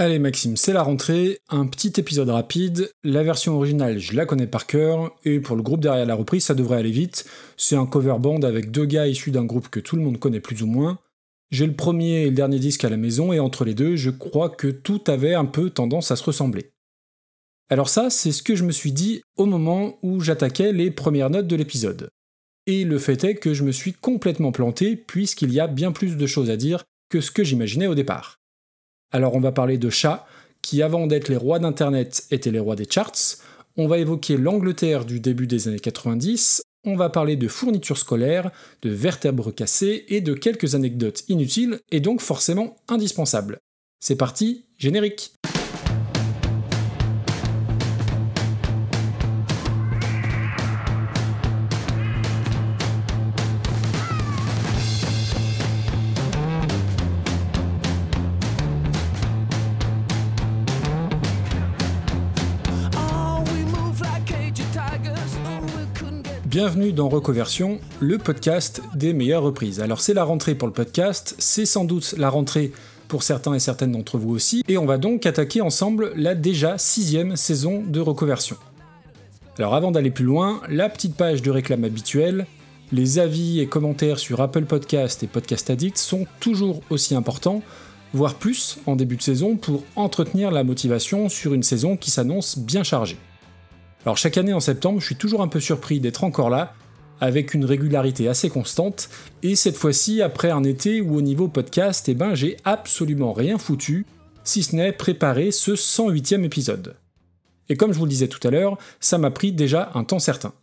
Allez Maxime, c'est la rentrée, un petit épisode rapide, la version originale je la connais par cœur, et pour le groupe derrière la reprise ça devrait aller vite, c'est un cover band avec deux gars issus d'un groupe que tout le monde connaît plus ou moins. J'ai le premier et le dernier disque à la maison, et entre les deux je crois que tout avait un peu tendance à se ressembler. Alors ça, c'est ce que je me suis dit au moment où j'attaquais les premières notes de l'épisode. Et le fait est que je me suis complètement planté, puisqu'il y a bien plus de choses à dire que ce que j'imaginais au départ. Alors on va parler de chats, qui avant d'être les rois d'Internet étaient les rois des charts, on va évoquer l'Angleterre du début des années 90, on va parler de fournitures scolaires, de vertèbres cassées et de quelques anecdotes inutiles et donc forcément indispensables. C'est parti, générique Bienvenue dans Recoversion, le podcast des meilleures reprises. Alors c'est la rentrée pour le podcast, c'est sans doute la rentrée pour certains et certaines d'entre vous aussi, et on va donc attaquer ensemble la déjà sixième saison de Recoversion. Alors avant d'aller plus loin, la petite page de réclame habituelle, les avis et commentaires sur Apple Podcast et Podcast Addict sont toujours aussi importants, voire plus en début de saison, pour entretenir la motivation sur une saison qui s'annonce bien chargée. Alors chaque année en septembre, je suis toujours un peu surpris d'être encore là, avec une régularité assez constante, et cette fois-ci après un été où au niveau podcast, eh ben j'ai absolument rien foutu, si ce n'est préparer ce 108e épisode. Et comme je vous le disais tout à l'heure, ça m'a pris déjà un temps certain.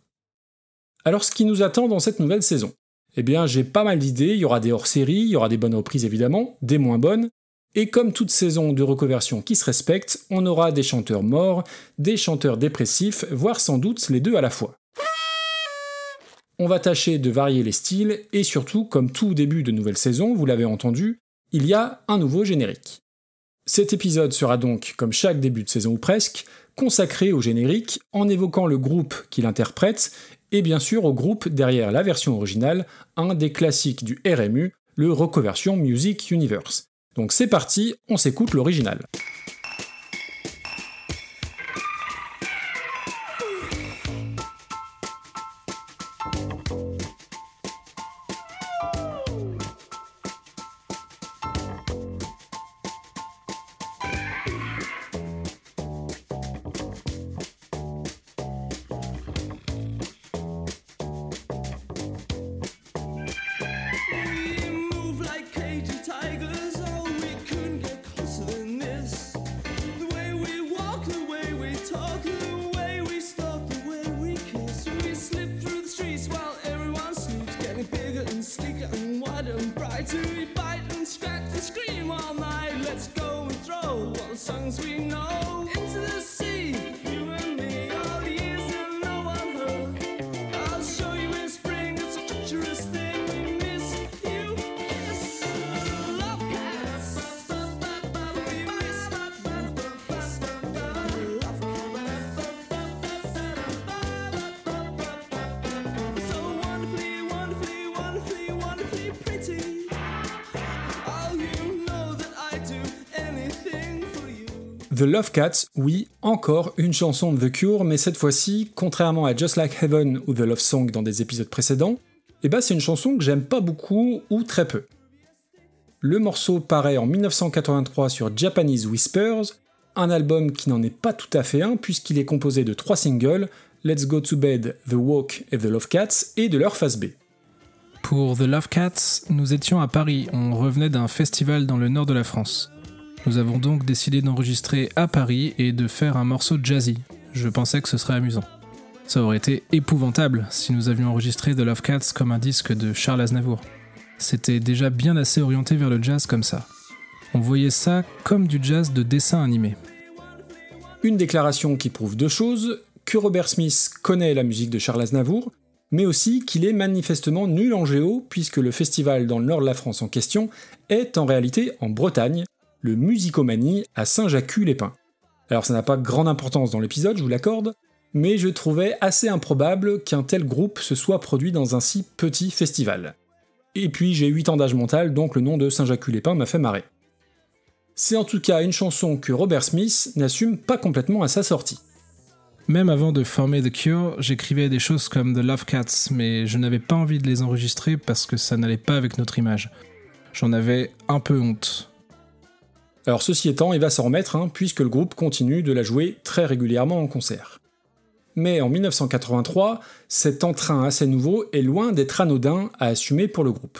Alors ce qui nous attend dans cette nouvelle saison? Eh bien j'ai pas mal d'idées, il y aura des hors-séries, il y aura des bonnes reprises évidemment, des moins bonnes, et comme toute saison de reconversion qui se respecte, on aura des chanteurs morts, des chanteurs dépressifs, voire sans doute les deux à la fois. On va tâcher de varier les styles, et surtout, comme tout début de nouvelle saison, vous l'avez entendu, il y a un nouveau générique. Cet épisode sera donc, comme chaque début de saison ou presque, consacré au générique en évoquant le groupe qui l'interprète, et bien sûr au groupe derrière la version originale, un des classiques du RMU, le Reconversion Music Universe. Donc c'est parti, on s'écoute l'original. to you. The Love Cats, oui, encore une chanson de The Cure, mais cette fois-ci, contrairement à Just Like Heaven ou The Love Song dans des épisodes précédents, eh ben c'est une chanson que j'aime pas beaucoup ou très peu. Le morceau paraît en 1983 sur Japanese Whispers, un album qui n'en est pas tout à fait un puisqu'il est composé de trois singles, Let's Go to Bed, The Walk et The Love Cats, et de leur face B. Pour The Love Cats, nous étions à Paris, on revenait d'un festival dans le nord de la France. Nous avons donc décidé d'enregistrer à Paris et de faire un morceau jazzy. Je pensais que ce serait amusant. Ça aurait été épouvantable si nous avions enregistré The Love Cats comme un disque de Charles Aznavour. C'était déjà bien assez orienté vers le jazz comme ça. On voyait ça comme du jazz de dessin animé. Une déclaration qui prouve deux choses, que Robert Smith connaît la musique de Charles Aznavour, mais aussi qu'il est manifestement nul en géo, puisque le festival dans le nord de la France en question est en réalité en Bretagne, le Musicomanie à Saint-Jacques-les-Pins. Alors ça n'a pas grande importance dans l'épisode, je vous l'accorde, mais je trouvais assez improbable qu'un tel groupe se soit produit dans un si petit festival. Et puis j'ai 8 ans d'âge mental, donc le nom de Saint-Jacques-les-Pins m'a fait marrer. C'est en tout cas une chanson que Robert Smith n'assume pas complètement à sa sortie. Même avant de former The Cure, j'écrivais des choses comme The Love Cats, mais je n'avais pas envie de les enregistrer parce que ça n'allait pas avec notre image. J'en avais un peu honte. Alors ceci étant, il va s'en remettre, hein, puisque le groupe continue de la jouer très régulièrement en concert. Mais en 1983, cet entrain assez nouveau est loin d'être anodin à assumer pour le groupe.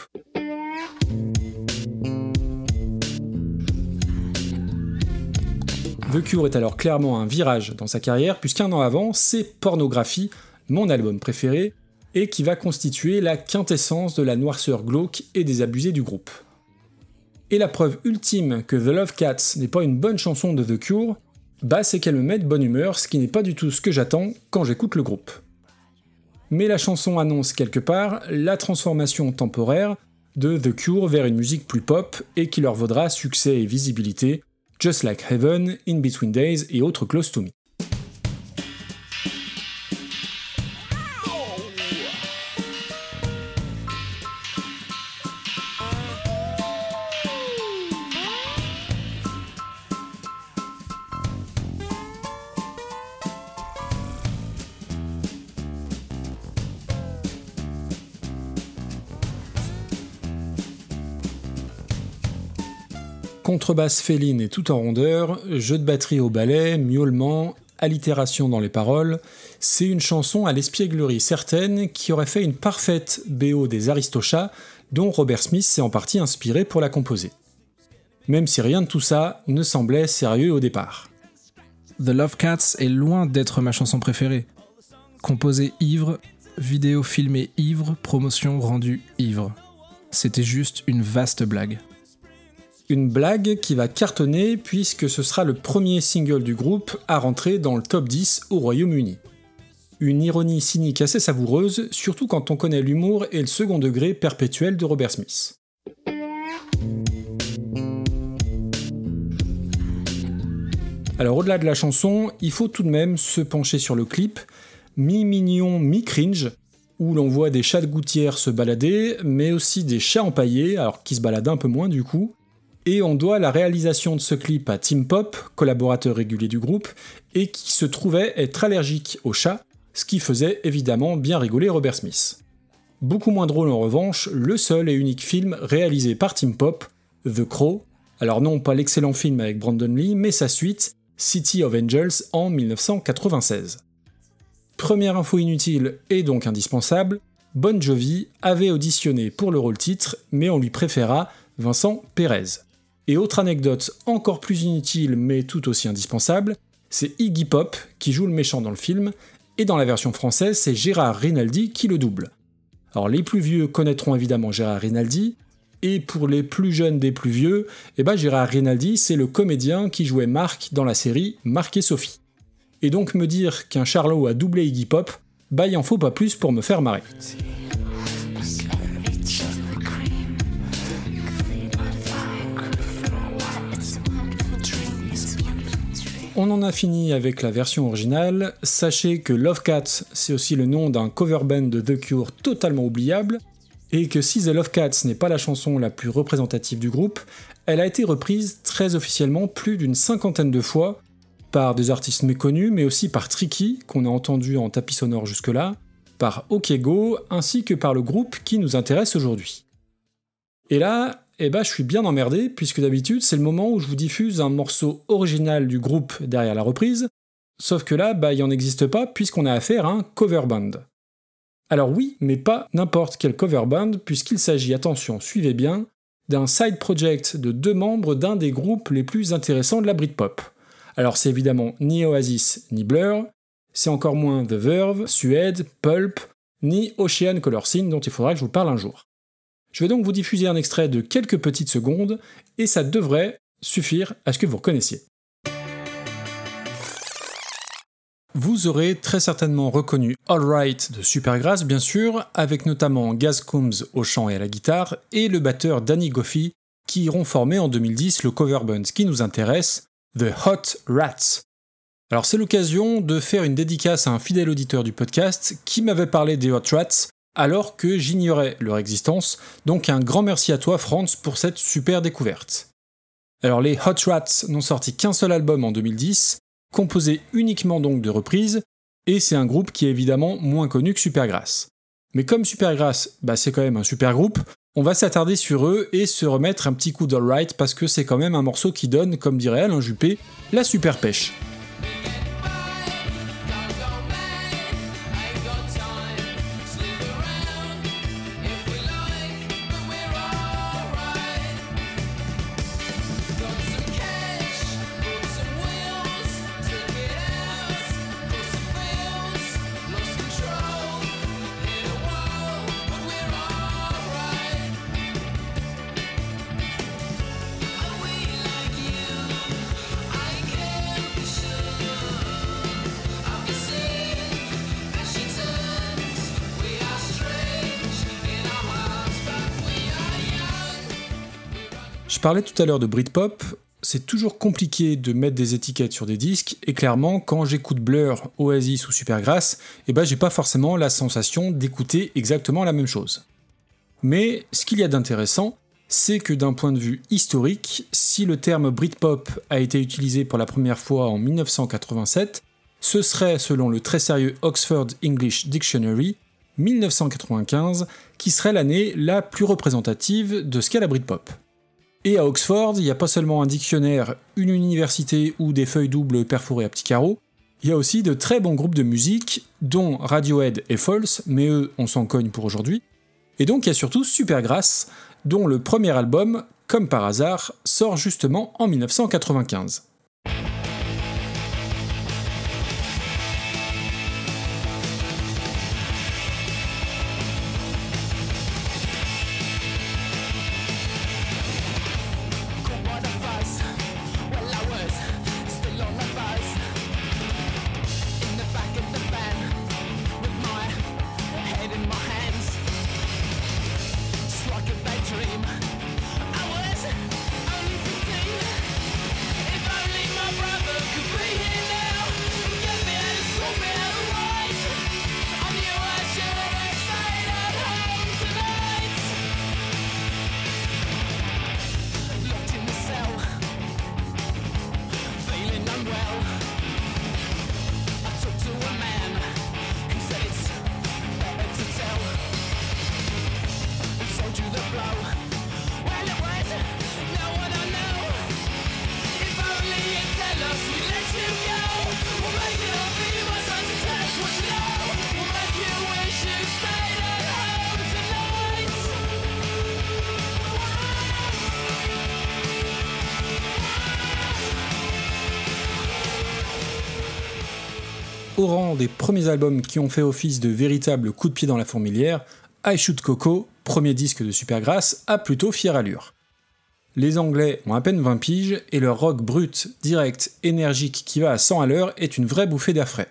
The Cure est alors clairement un virage dans sa carrière, puisqu'un an avant, c'est Pornographie, mon album préféré, et qui va constituer la quintessence de la noirceur glauque et des abusés du groupe. Et la preuve ultime que The Love Cats n'est pas une bonne chanson de The Cure, bah c'est qu'elle me met de bonne humeur, ce qui n'est pas du tout ce que j'attends quand j'écoute le groupe. Mais la chanson annonce quelque part la transformation temporaire de The Cure vers une musique plus pop et qui leur vaudra succès et visibilité Just Like Heaven, In Between Days et autres Close to Me. Contrebasse féline et tout en rondeur, jeu de batterie au ballet, miaulement, allitération dans les paroles, c'est une chanson à l'espièglerie certaine qui aurait fait une parfaite BO des Aristochats dont Robert Smith s'est en partie inspiré pour la composer. Même si rien de tout ça ne semblait sérieux au départ. The Love Cats est loin d'être ma chanson préférée. Composée ivre, vidéo filmée ivre, promotion rendue ivre. C'était juste une vaste blague. Une blague qui va cartonner puisque ce sera le premier single du groupe à rentrer dans le top 10 au Royaume-Uni. Une ironie cynique assez savoureuse, surtout quand on connaît l'humour et le second degré perpétuel de Robert Smith. Alors au-delà de la chanson, il faut tout de même se pencher sur le clip, mi-mignon, mi-cringe, où l'on voit des chats de gouttière se balader, mais aussi des chats empaillés, alors qui se baladent un peu moins du coup, et on doit la réalisation de ce clip à Tim Pop, collaborateur régulier du groupe, et qui se trouvait être allergique aux chats, ce qui faisait évidemment bien rigoler Robert Smith. Beaucoup moins drôle en revanche, le seul et unique film réalisé par Tim Pop, The Crow, alors non pas l'excellent film avec Brandon Lee, mais sa suite, City of Angels en 1996. Première info inutile et donc indispensable, Bon Jovi avait auditionné pour le rôle titre, mais on lui préféra Vincent Perez. Et autre anecdote encore plus inutile mais tout aussi indispensable, c'est Iggy Pop qui joue le méchant dans le film, et dans la version française, c'est Gérard Rinaldi qui le double. Alors les plus vieux connaîtront évidemment Gérard Rinaldi, et pour les plus jeunes des plus vieux, eh ben Gérard Rinaldi, c'est le comédien qui jouait Marc dans la série Marc et Sophie. Et donc me dire qu'un Charlot a doublé Iggy Pop, bah il en faut pas plus pour me faire marrer. On en a fini avec la version originale. Sachez que Love Cats, c'est aussi le nom d'un cover band de The Cure totalement oubliable, et que si The Love Cats n'est pas la chanson la plus représentative du groupe, elle a été reprise très officiellement plus d'une cinquantaine de fois par des artistes méconnus, mais aussi par Tricky, qu'on a entendu en tapis sonore jusque-là, par Okego, ainsi que par le groupe qui nous intéresse aujourd'hui. Et là, eh ben, je suis bien emmerdé, puisque d'habitude, c'est le moment où je vous diffuse un morceau original du groupe derrière la reprise, sauf que là, bah, il en existe pas, puisqu'on a affaire à un cover band. Alors oui, mais pas n'importe quel cover band, puisqu'il s'agit, attention, suivez bien, d'un side project de deux membres d'un des groupes les plus intéressants de la Britpop. Alors c'est évidemment ni Oasis ni Blur, c'est encore moins The Verve, Suede, Pulp, ni Ocean Color Scene dont il faudra que je vous parle un jour. Je vais donc vous diffuser un extrait de quelques petites secondes, et ça devrait suffire à ce que vous reconnaissiez. Vous aurez très certainement reconnu All Right de Supergrass, bien sûr, avec notamment Gaz Coombs au chant et à la guitare, et le batteur Danny Goffey, qui iront former en 2010 le cover band qui nous intéresse, The Hot Rats. Alors c'est l'occasion de faire une dédicace à un fidèle auditeur du podcast qui m'avait parlé des Hot Rats alors que j'ignorais leur existence, donc un grand merci à toi Franz pour cette super découverte. Alors les Hot Rats n'ont sorti qu'un seul album en 2010, composé uniquement donc de reprises, et c'est un groupe qui est évidemment moins connu que Supergrass. Mais comme Supergrass, bah c'est quand même un super groupe, on va s'attarder sur eux et se remettre un petit coup d'Alright parce que c'est quand même un morceau qui donne, comme dirait Alain Juppé, la super pêche. Parlais tout à l'heure de Britpop, c'est toujours compliqué de mettre des étiquettes sur des disques, et clairement, quand j'écoute Blur, Oasis ou Supergrass, eh ben j'ai pas forcément la sensation d'écouter exactement la même chose. Mais ce qu'il y a d'intéressant, c'est que d'un point de vue historique, si le terme Britpop a été utilisé pour la première fois en 1987, ce serait, selon le très sérieux Oxford English Dictionary, 1995, qui serait l'année la plus représentative de ce qu'est la Britpop. Et à Oxford, il n'y a pas seulement un dictionnaire, une université ou des feuilles doubles perforées à petits carreaux, il y a aussi de très bons groupes de musique, dont Radiohead et False, mais eux, on s'en cogne pour aujourd'hui. Et donc il y a surtout Supergrass, dont le premier album, comme par hasard, sort justement en 1995. Au rang des premiers albums qui ont fait office de véritable coup de pied dans la fourmilière, I Shoot Coco, premier disque de Supergrass, a plutôt fière allure. Les Anglais ont à peine 20 piges et leur rock brut, direct, énergique qui va à 100 à l'heure est une vraie bouffée d'air frais.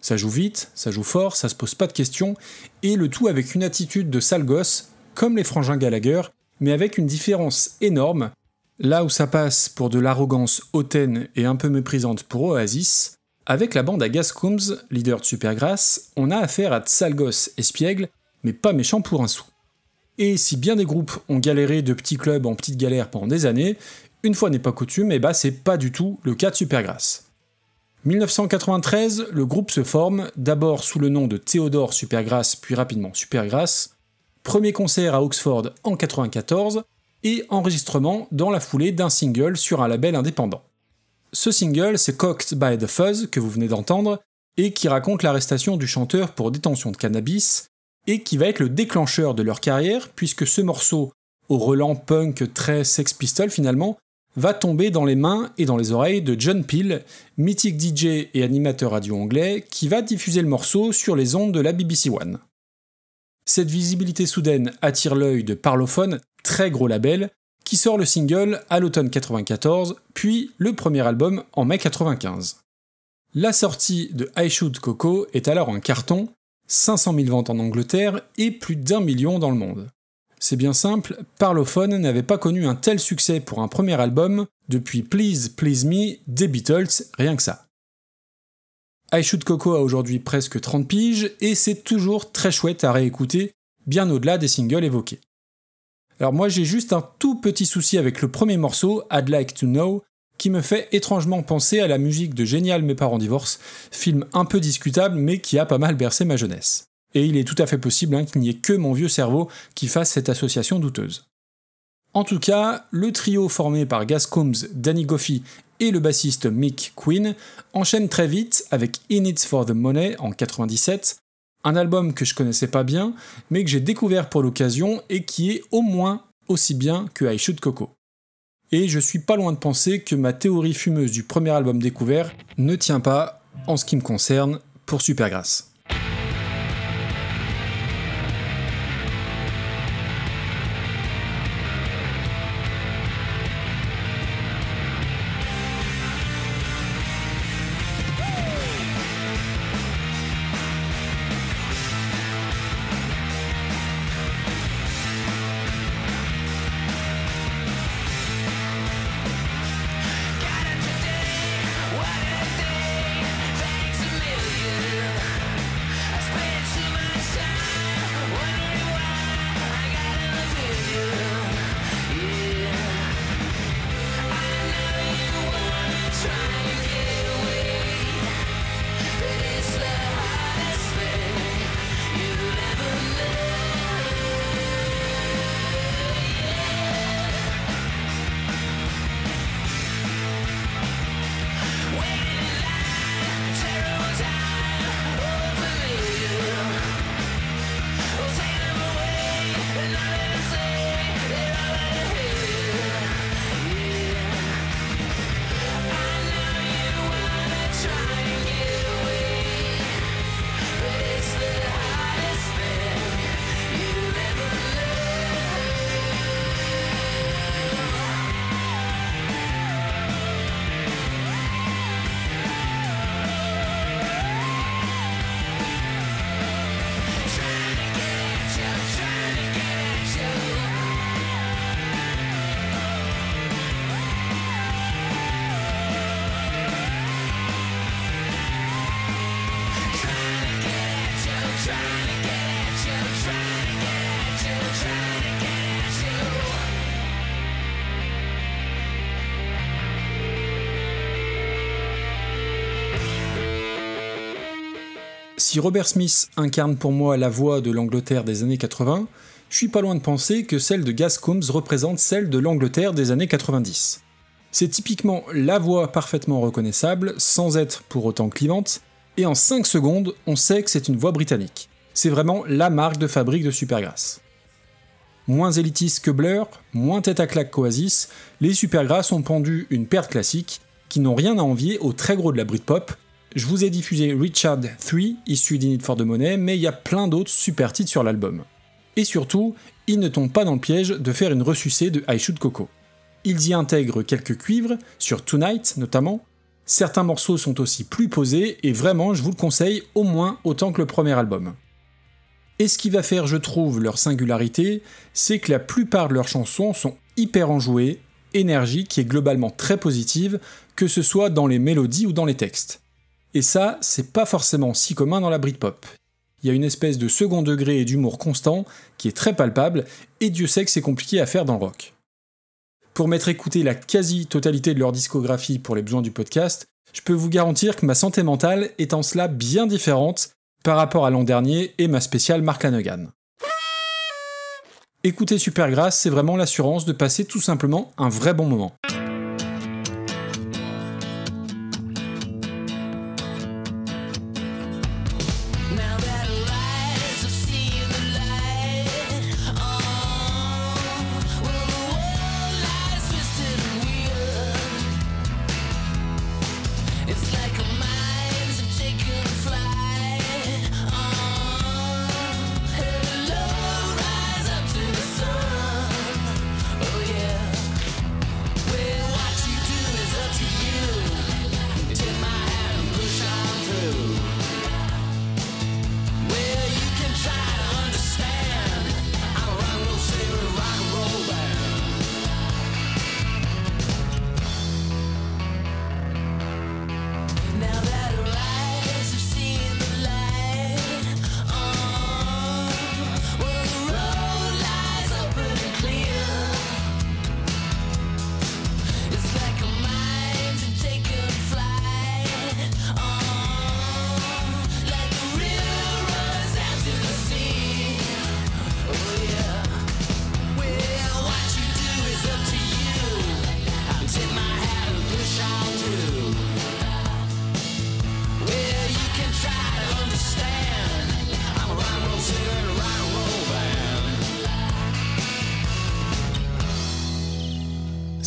Ça joue vite, ça joue fort, ça se pose pas de questions, et le tout avec une attitude de sale gosse, comme les frangins Gallagher, mais avec une différence énorme. Là où ça passe pour de l'arrogance hautaine et un peu méprisante pour Oasis, avec la bande à Gascombs, leader de Supergrass, on a affaire à Tsalgos espiègle, mais pas méchant pour un sou. Et si bien des groupes ont galéré de petits clubs en petites galères pendant des années, une fois n'est pas coutume, et bah c'est pas du tout le cas de Supergrass. 1993, le groupe se forme, d'abord sous le nom de Theodore Supergrass, puis rapidement Supergrass. Premier concert à Oxford en 1994, et enregistrement dans la foulée d'un single sur un label indépendant. Ce single, c'est Cocked by the Fuzz, que vous venez d'entendre, et qui raconte l'arrestation du chanteur pour détention de cannabis, et qui va être le déclencheur de leur carrière, puisque ce morceau, au relent punk très Sex Pistol finalement, va tomber dans les mains et dans les oreilles de John Peel, mythique DJ et animateur radio anglais, qui va diffuser le morceau sur les ondes de la BBC One. Cette visibilité soudaine attire l'œil de Parlophone, très gros label, qui sort le single à l'automne 94, puis le premier album en mai 95. La sortie de I Shoot Coco est alors un carton, 500 000 ventes en Angleterre et plus d'un million dans le monde. C'est bien simple, Parlophone n'avait pas connu un tel succès pour un premier album depuis Please Please Me des Beatles, rien que ça. I Shoot Coco a aujourd'hui presque 30 piges et c'est toujours très chouette à réécouter, bien au-delà des singles évoqués. Alors moi j'ai juste un tout petit souci avec le premier morceau, I'd Like to Know, qui me fait étrangement penser à la musique de Génial Mes parents divorcent, film un peu discutable mais qui a pas mal bercé ma jeunesse. Et il est tout à fait possible hein, qu'il n'y ait que mon vieux cerveau qui fasse cette association douteuse. En tout cas, le trio formé par Gas Combs, Danny Goffey et le bassiste Mick Quinn enchaîne très vite avec In It for the Money en 97, un album que je connaissais pas bien, mais que j'ai découvert pour l'occasion et qui est au moins aussi bien que I Shoot Coco. Et je suis pas loin de penser que ma théorie fumeuse du premier album découvert ne tient pas, en ce qui me concerne, pour Supergrass. Si Robert Smith incarne pour moi la voix de l'Angleterre des années 80, je suis pas loin de penser que celle de Combs représente celle de l'Angleterre des années 90. C'est typiquement la voix parfaitement reconnaissable, sans être pour autant clivante, et en 5 secondes, on sait que c'est une voix britannique. C'est vraiment la marque de fabrique de Supergrass. Moins élitiste que Blur, moins tête à claque qu'Oasis, les Supergrass ont pendu une perte classique qui n'ont rien à envier aux très gros de la Britpop, je vous ai diffusé Richard 3, issu d'Init for the Money, mais il y a plein d'autres super titres sur l'album. Et surtout, ils ne tombent pas dans le piège de faire une ressucée de I Shoot Coco. Ils y intègrent quelques cuivres, sur Tonight notamment. Certains morceaux sont aussi plus posés, et vraiment, je vous le conseille au moins autant que le premier album. Et ce qui va faire, je trouve, leur singularité, c'est que la plupart de leurs chansons sont hyper enjouées, énergiques et globalement très positives, que ce soit dans les mélodies ou dans les textes. Et ça, c'est pas forcément si commun dans la Britpop. Il y a une espèce de second degré et d'humour constant qui est très palpable, et Dieu sait que c'est compliqué à faire dans le rock. Pour m'être écouté la quasi-totalité de leur discographie pour les besoins du podcast, je peux vous garantir que ma santé mentale est en cela bien différente par rapport à l'an dernier et ma spéciale Mark Lanegan. Écouter Supergrass, c'est vraiment l'assurance de passer tout simplement un vrai bon moment.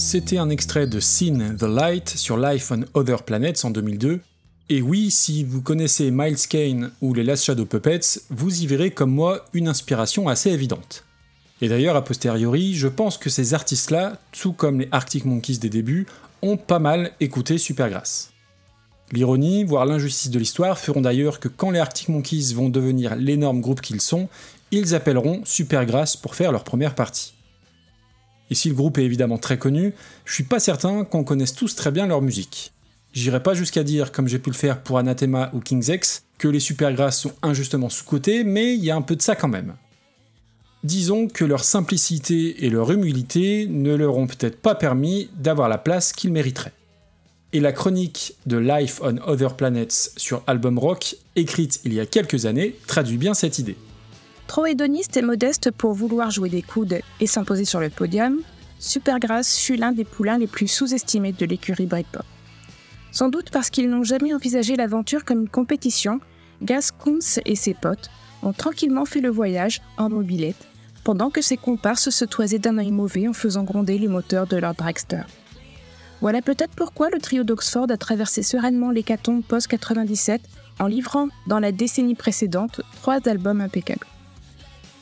C'était un extrait de Seen the Light sur Life on Other Planets en 2002. Et oui, si vous connaissez Miles Kane ou les Last Shadow Puppets, vous y verrez comme moi une inspiration assez évidente. Et d'ailleurs, a posteriori, je pense que ces artistes-là, tout comme les Arctic Monkeys des débuts, ont pas mal écouté Supergrass. L'ironie, voire l'injustice de l'histoire feront d'ailleurs que quand les Arctic Monkeys vont devenir l'énorme groupe qu'ils sont, ils appelleront Supergrass pour faire leur première partie. Et si le groupe est évidemment très connu, je suis pas certain qu'on connaisse tous très bien leur musique. J'irai pas jusqu'à dire, comme j'ai pu le faire pour Anathema ou King's X, que les Supergrass sont injustement sous-cotés, mais il y a un peu de ça quand même. Disons que leur simplicité et leur humilité ne leur ont peut-être pas permis d'avoir la place qu'ils mériteraient. Et la chronique de Life on Other Planets sur Album Rock, écrite il y a quelques années, traduit bien cette idée. Trop hédoniste et modeste pour vouloir jouer des coudes et s'imposer sur le podium, Supergrass fut l'un des poulains les plus sous-estimés de l'écurie Britpop. Sans doute parce qu'ils n'ont jamais envisagé l'aventure comme une compétition, Gas Kunz et ses potes ont tranquillement fait le voyage en mobilette pendant que ses comparses se toisaient d'un œil mauvais en faisant gronder les moteurs de leur dragster. Voilà peut-être pourquoi le trio d'Oxford a traversé sereinement l'hécatombe post-97 en livrant, dans la décennie précédente, trois albums impeccables.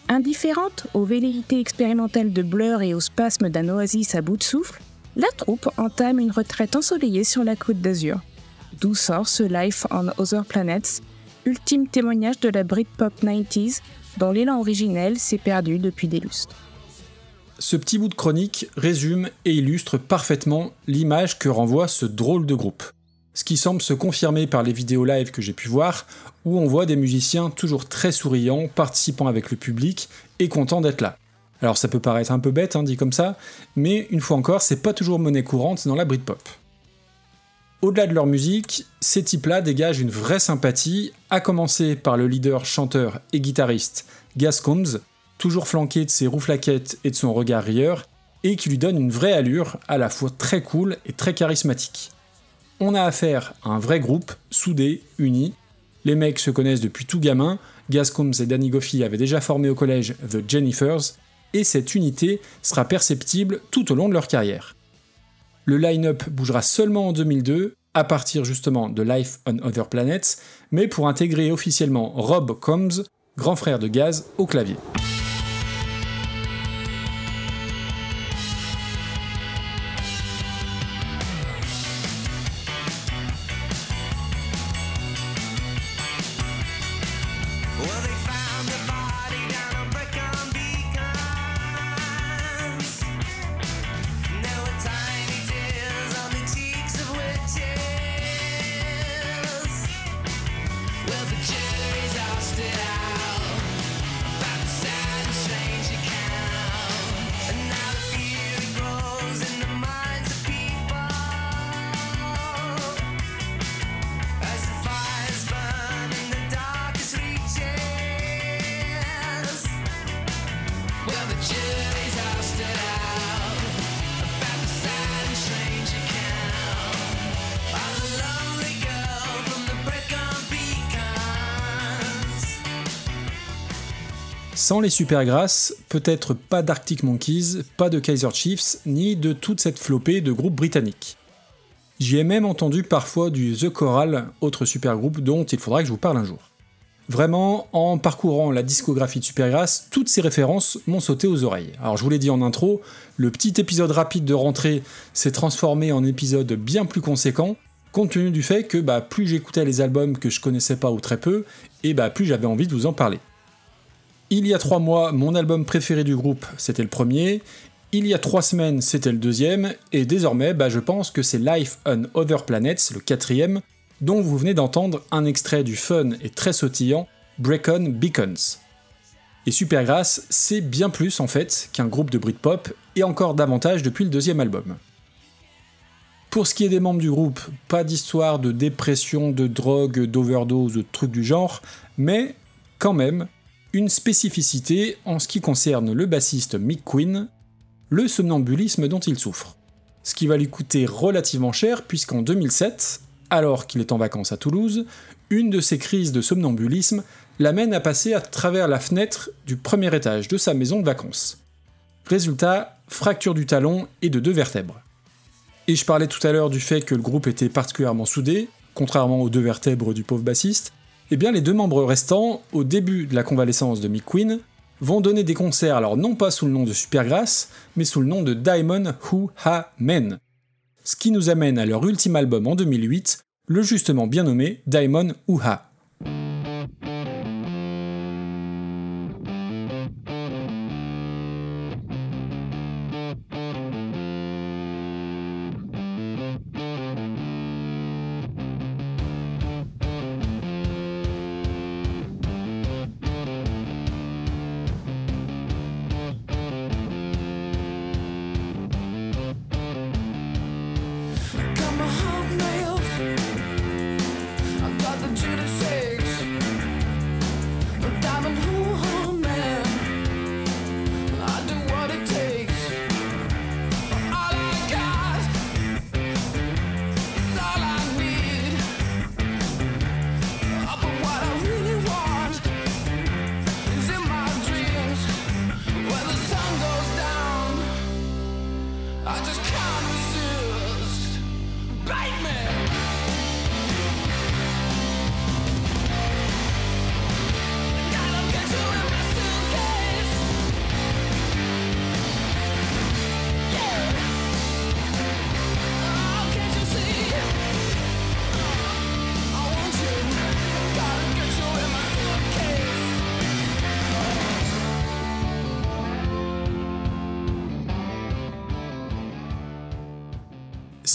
Indifférente aux velléités expérimentales de Blur et aux spasmes d'un oasis à bout de souffle, la troupe entame une retraite ensoleillée sur la côte d'Azur, d'où sort ce Life on Other Planets, ultime témoignage de la Britpop 90s dont l'élan originel s'est perdu depuis des lustres. Ce petit bout de chronique résume et illustre parfaitement l'image que renvoie ce drôle de groupe. Ce qui semble se confirmer par les vidéos live que j'ai pu voir, où on voit des musiciens toujours très souriants, participant avec le public et contents d'être là. Alors ça peut paraître un peu bête, hein, dit comme ça, mais une fois encore, c'est pas toujours monnaie courante dans la Britpop. Au-delà de leur musique, ces types-là dégagent une vraie sympathie, à commencer par le leader, chanteur et guitariste Gascombs, toujours flanqué de ses rouflaquettes et de son regard rieur, et qui lui donne une vraie allure, à la fois très cool et très charismatique. On a affaire à un vrai groupe, soudé, uni. Les mecs se connaissent depuis tout gamin, Gascombs et Danny Goffey avaient déjà formé au collège The Jennifers, et cette unité sera perceptible tout au long de leur carrière. Le line-up bougera seulement en 2002, à partir justement de Life on Other Planets, mais pour intégrer officiellement Rob Combs, grand frère de Gaz, au clavier. Sans les super grasses, peut-être pas d'Arctic Monkeys, pas de Kaiser Chiefs, ni de toute cette flopée de groupes britanniques. J'y ai même entendu parfois du The Choral, autre super groupe dont il faudra que je vous parle un jour. Vraiment, en parcourant la discographie de Supergrass, toutes ces références m'ont sauté aux oreilles. Alors je vous l'ai dit en intro, le petit épisode rapide de rentrée s'est transformé en épisode bien plus conséquent, compte tenu du fait que bah, plus j'écoutais les albums que je connaissais pas ou très peu, et bah, plus j'avais envie de vous en parler. Il y a trois mois, mon album préféré du groupe, c'était le premier. Il y a trois semaines, c'était le deuxième. Et désormais, bah, je pense que c'est Life on Other Planets, le quatrième, dont vous venez d'entendre un extrait du fun et très sautillant Break On Beacons. Et Supergrass, c'est bien plus en fait qu'un groupe de Britpop, et encore davantage depuis le deuxième album. Pour ce qui est des membres du groupe, pas d'histoire de dépression, de drogue, d'overdose, de trucs du genre, mais quand même, une spécificité en ce qui concerne le bassiste Mick Quinn, le somnambulisme dont il souffre. Ce qui va lui coûter relativement cher puisqu'en 2007, alors qu'il est en vacances à Toulouse, une de ses crises de somnambulisme l'amène à passer à travers la fenêtre du premier étage de sa maison de vacances. Résultat, fracture du talon et de deux vertèbres. Et je parlais tout à l'heure du fait que le groupe était particulièrement soudé, contrairement aux deux vertèbres du pauvre bassiste. Eh bien, les deux membres restants, au début de la convalescence de Mick Quinn, vont donner des concerts, alors non pas sous le nom de Supergrass, mais sous le nom de Diamond Who Ha Men. Ce qui nous amène à leur ultime album en 2008, le justement bien nommé Diamond Who Ha.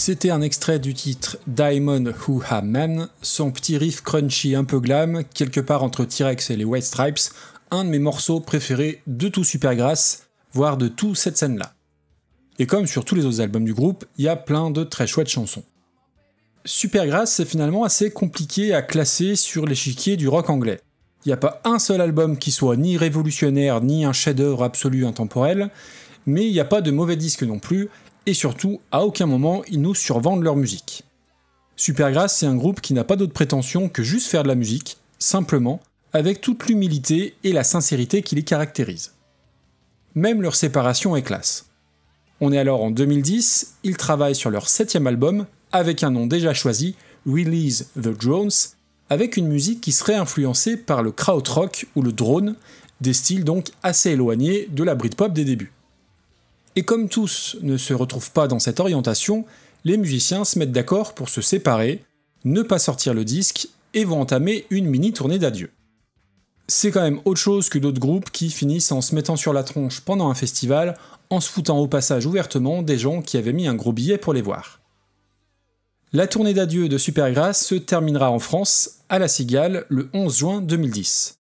C'était un extrait du titre Diamond Who Ha Man, son petit riff crunchy un peu glam, quelque part entre T-Rex et les White Stripes, un de mes morceaux préférés de tout Supergrass, voire de toute cette scène-là. Et comme sur tous les autres albums du groupe, il y a plein de très chouettes chansons. Supergrass, c'est finalement assez compliqué à classer sur l'échiquier du rock anglais. Il n'y a pas un seul album qui soit ni révolutionnaire ni un chef-d'œuvre absolu intemporel, mais il n'y a pas de mauvais disques non plus, et surtout, à aucun moment ils nous survendent leur musique. Supergrass, c'est un groupe qui n'a pas d'autre prétention que juste faire de la musique, simplement, avec toute l'humilité et la sincérité qui les caractérisent. Même leur séparation est classe. On est alors en 2010, ils travaillent sur leur septième album, avec un nom déjà choisi, Release the Drones, avec une musique qui serait influencée par le krautrock ou le drone, des styles donc assez éloignés de la Britpop des débuts. Et comme tous ne se retrouvent pas dans cette orientation, les musiciens se mettent d'accord pour se séparer, ne pas sortir le disque et vont entamer une mini tournée d'adieu. C'est quand même autre chose que d'autres groupes qui finissent en se mettant sur la tronche pendant un festival, en se foutant au passage ouvertement des gens qui avaient mis un gros billet pour les voir. La tournée d'adieu de Supergrass se terminera en France, à la Cigale, le 11 juin 2010.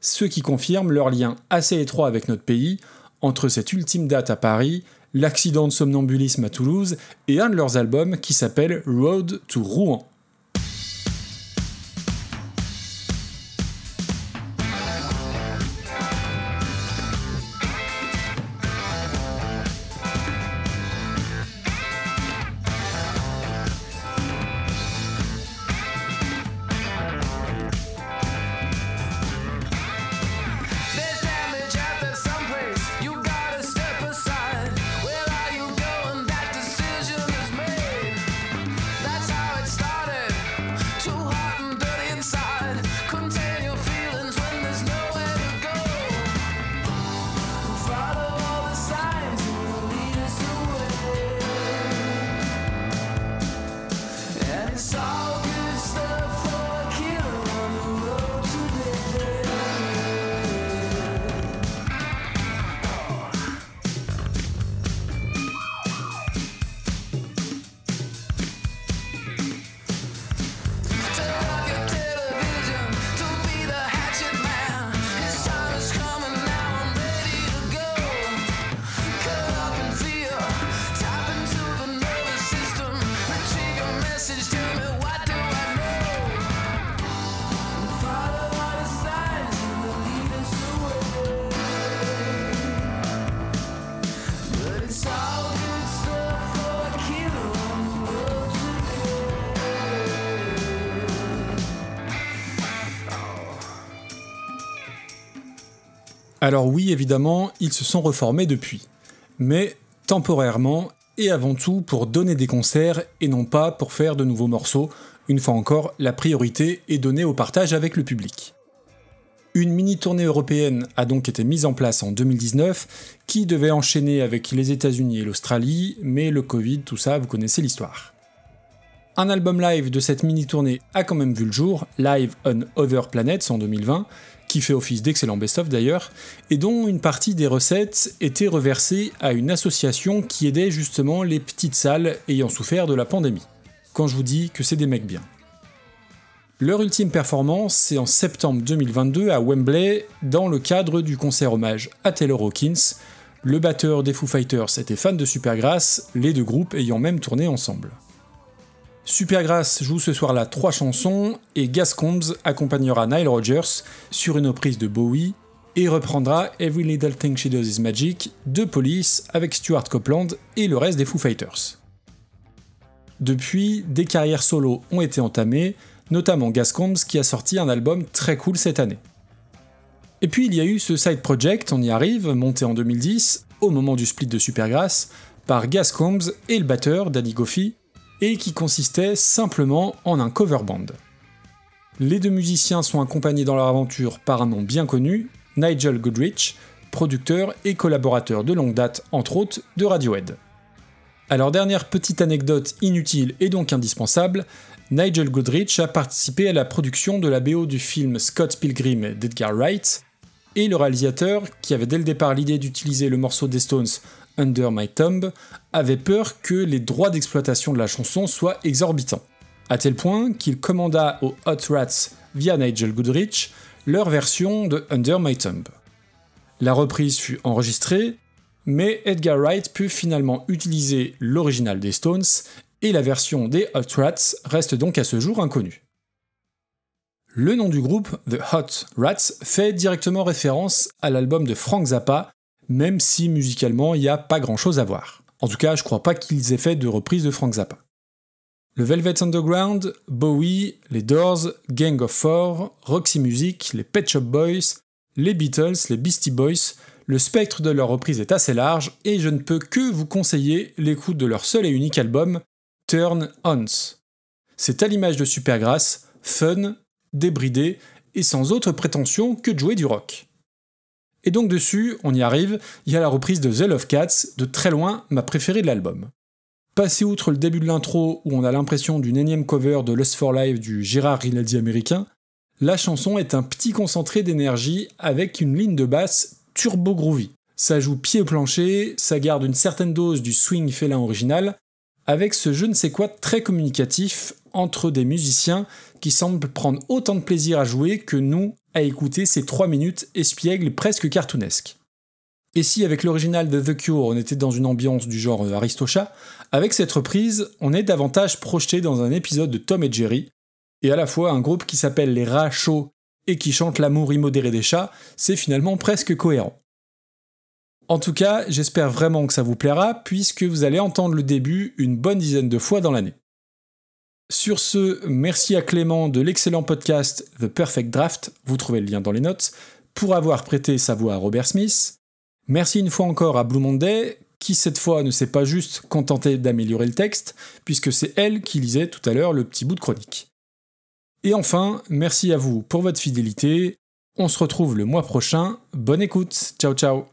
Ce qui confirme leur lien assez étroit avec notre pays, entre cette ultime date à Paris, l'accident de somnambulisme à Toulouse et un de leurs albums qui s'appelle Road to Rouen. Alors oui, évidemment, ils se sont reformés depuis. Mais temporairement, et avant tout pour donner des concerts et non pas pour faire de nouveaux morceaux. Une fois encore, la priorité est donnée au partage avec le public. Une mini-tournée européenne a donc été mise en place en 2019, qui devait enchaîner avec les États-Unis et l'Australie, mais le Covid, tout ça, vous connaissez l'histoire. Un album live de cette mini-tournée a quand même vu le jour, Live on Other Planets en 2020, qui fait office d'excellent best-of d'ailleurs, et dont une partie des recettes était reversée à une association qui aidait justement les petites salles ayant souffert de la pandémie. Quand je vous dis que c'est des mecs bien. Leur ultime performance, c'est en septembre 2022 à Wembley, dans le cadre du concert hommage à Taylor Hawkins. Le batteur des Foo Fighters était fan de Supergrass, les deux groupes ayant même tourné ensemble. Supergrass joue ce soir-là trois chansons et Gascombs accompagnera Nile Rodgers sur une reprise de Bowie et reprendra Every Little Thing She Does Is Magic de Police avec Stuart Copeland et le reste des Foo Fighters. Depuis, des carrières solo ont été entamées, notamment Gascombs qui a sorti un album très cool cette année. Et puis il y a eu ce side project, on y arrive, monté en 2010, au moment du split de Supergrass, par Gascombs et le batteur Danny Goffey, et qui consistait simplement en un cover band. Les deux musiciens sont accompagnés dans leur aventure par un nom bien connu, Nigel Goodrich, producteur et collaborateur de longue date, entre autres, de Radiohead. Alors dernière petite anecdote inutile et donc indispensable, Nigel Goodrich a participé à la production de la BO du film Scott Pilgrim d'Edgar Wright, et le réalisateur, qui avait dès le départ l'idée d'utiliser le morceau des Stones Under My Thumb, avait peur que les droits d'exploitation de la chanson soient exorbitants, à tel point qu'il commanda aux Hot Rats via Nigel Goodrich leur version de Under My Thumb. La reprise fut enregistrée, mais Edgar Wright put finalement utiliser l'original des Stones et la version des Hot Rats reste donc à ce jour inconnue. Le nom du groupe, The Hot Rats, fait directement référence à l'album de Frank Zappa, même si musicalement il n'y a pas grand chose à voir. En tout cas, je crois pas qu'ils aient fait de reprise de Frank Zappa. Le Velvet Underground, Bowie, les Doors, Gang of Four, Roxy Music, les Pet Shop Boys, les Beatles, les Beastie Boys, le spectre de leur reprise est assez large et je ne peux que vous conseiller l'écoute de leur seul et unique album, Turn Ons. C'est à l'image de Supergrass, fun, débridé et sans autre prétention que de jouer du rock. Et donc dessus, on y arrive, il y a la reprise de The Love Cats, de très loin ma préférée de l'album. Passé outre le début de l'intro où on a l'impression d'une énième cover de Lust for Life du Gérard Rinaldi américain, la chanson est un petit concentré d'énergie avec une ligne de basse turbo groovy. Ça joue pied plancher, ça garde une certaine dose du swing félin original, avec ce je ne sais quoi très communicatif entre des musiciens qui semblent prendre autant de plaisir à jouer que nous à écouter ces 3 minutes espiègles presque cartoonesques. Et si avec l'original de The Cure on était dans une ambiance du genre Aristocha, avec cette reprise on est davantage projeté dans un épisode de Tom et Jerry, et à la fois un groupe qui s'appelle les rats chauds et qui chante l'amour immodéré des chats, c'est finalement presque cohérent. En tout cas, j'espère vraiment que ça vous plaira, puisque vous allez entendre le début une bonne dizaine de fois dans l'année. Sur ce, merci à Clément de l'excellent podcast The Perfect Draft, vous trouvez le lien dans les notes, pour avoir prêté sa voix à Robert Smith. Merci une fois encore à Blue Monday, qui cette fois ne s'est pas juste contenté d'améliorer le texte, puisque c'est elle qui lisait tout à l'heure le petit bout de chronique. Et enfin, merci à vous pour votre fidélité. On se retrouve le mois prochain. Bonne écoute. Ciao ciao.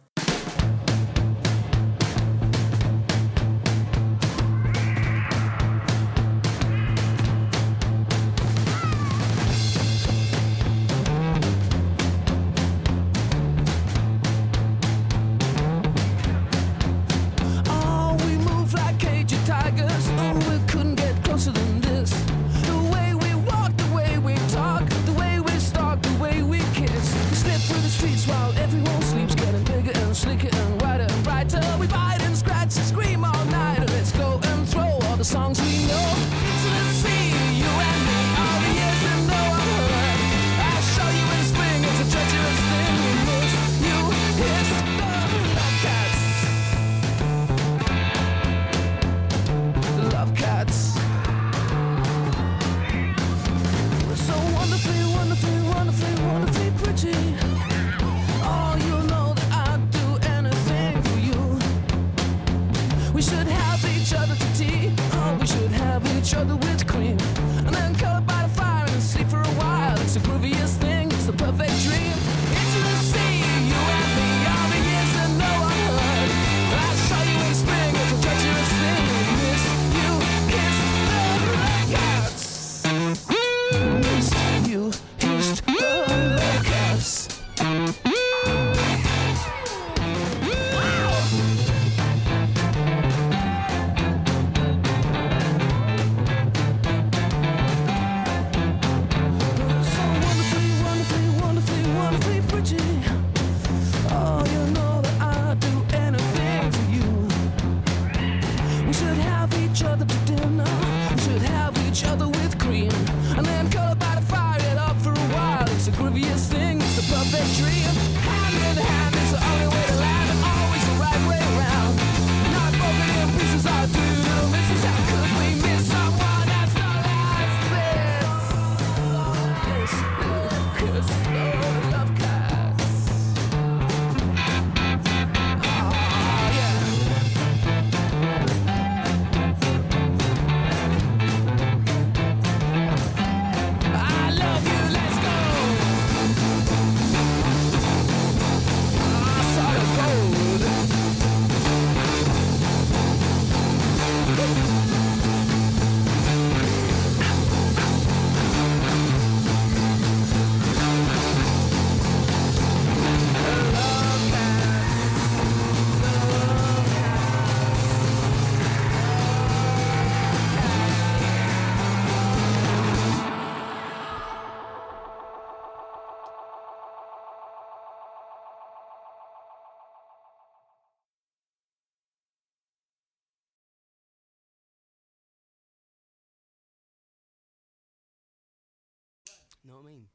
Know what I mean?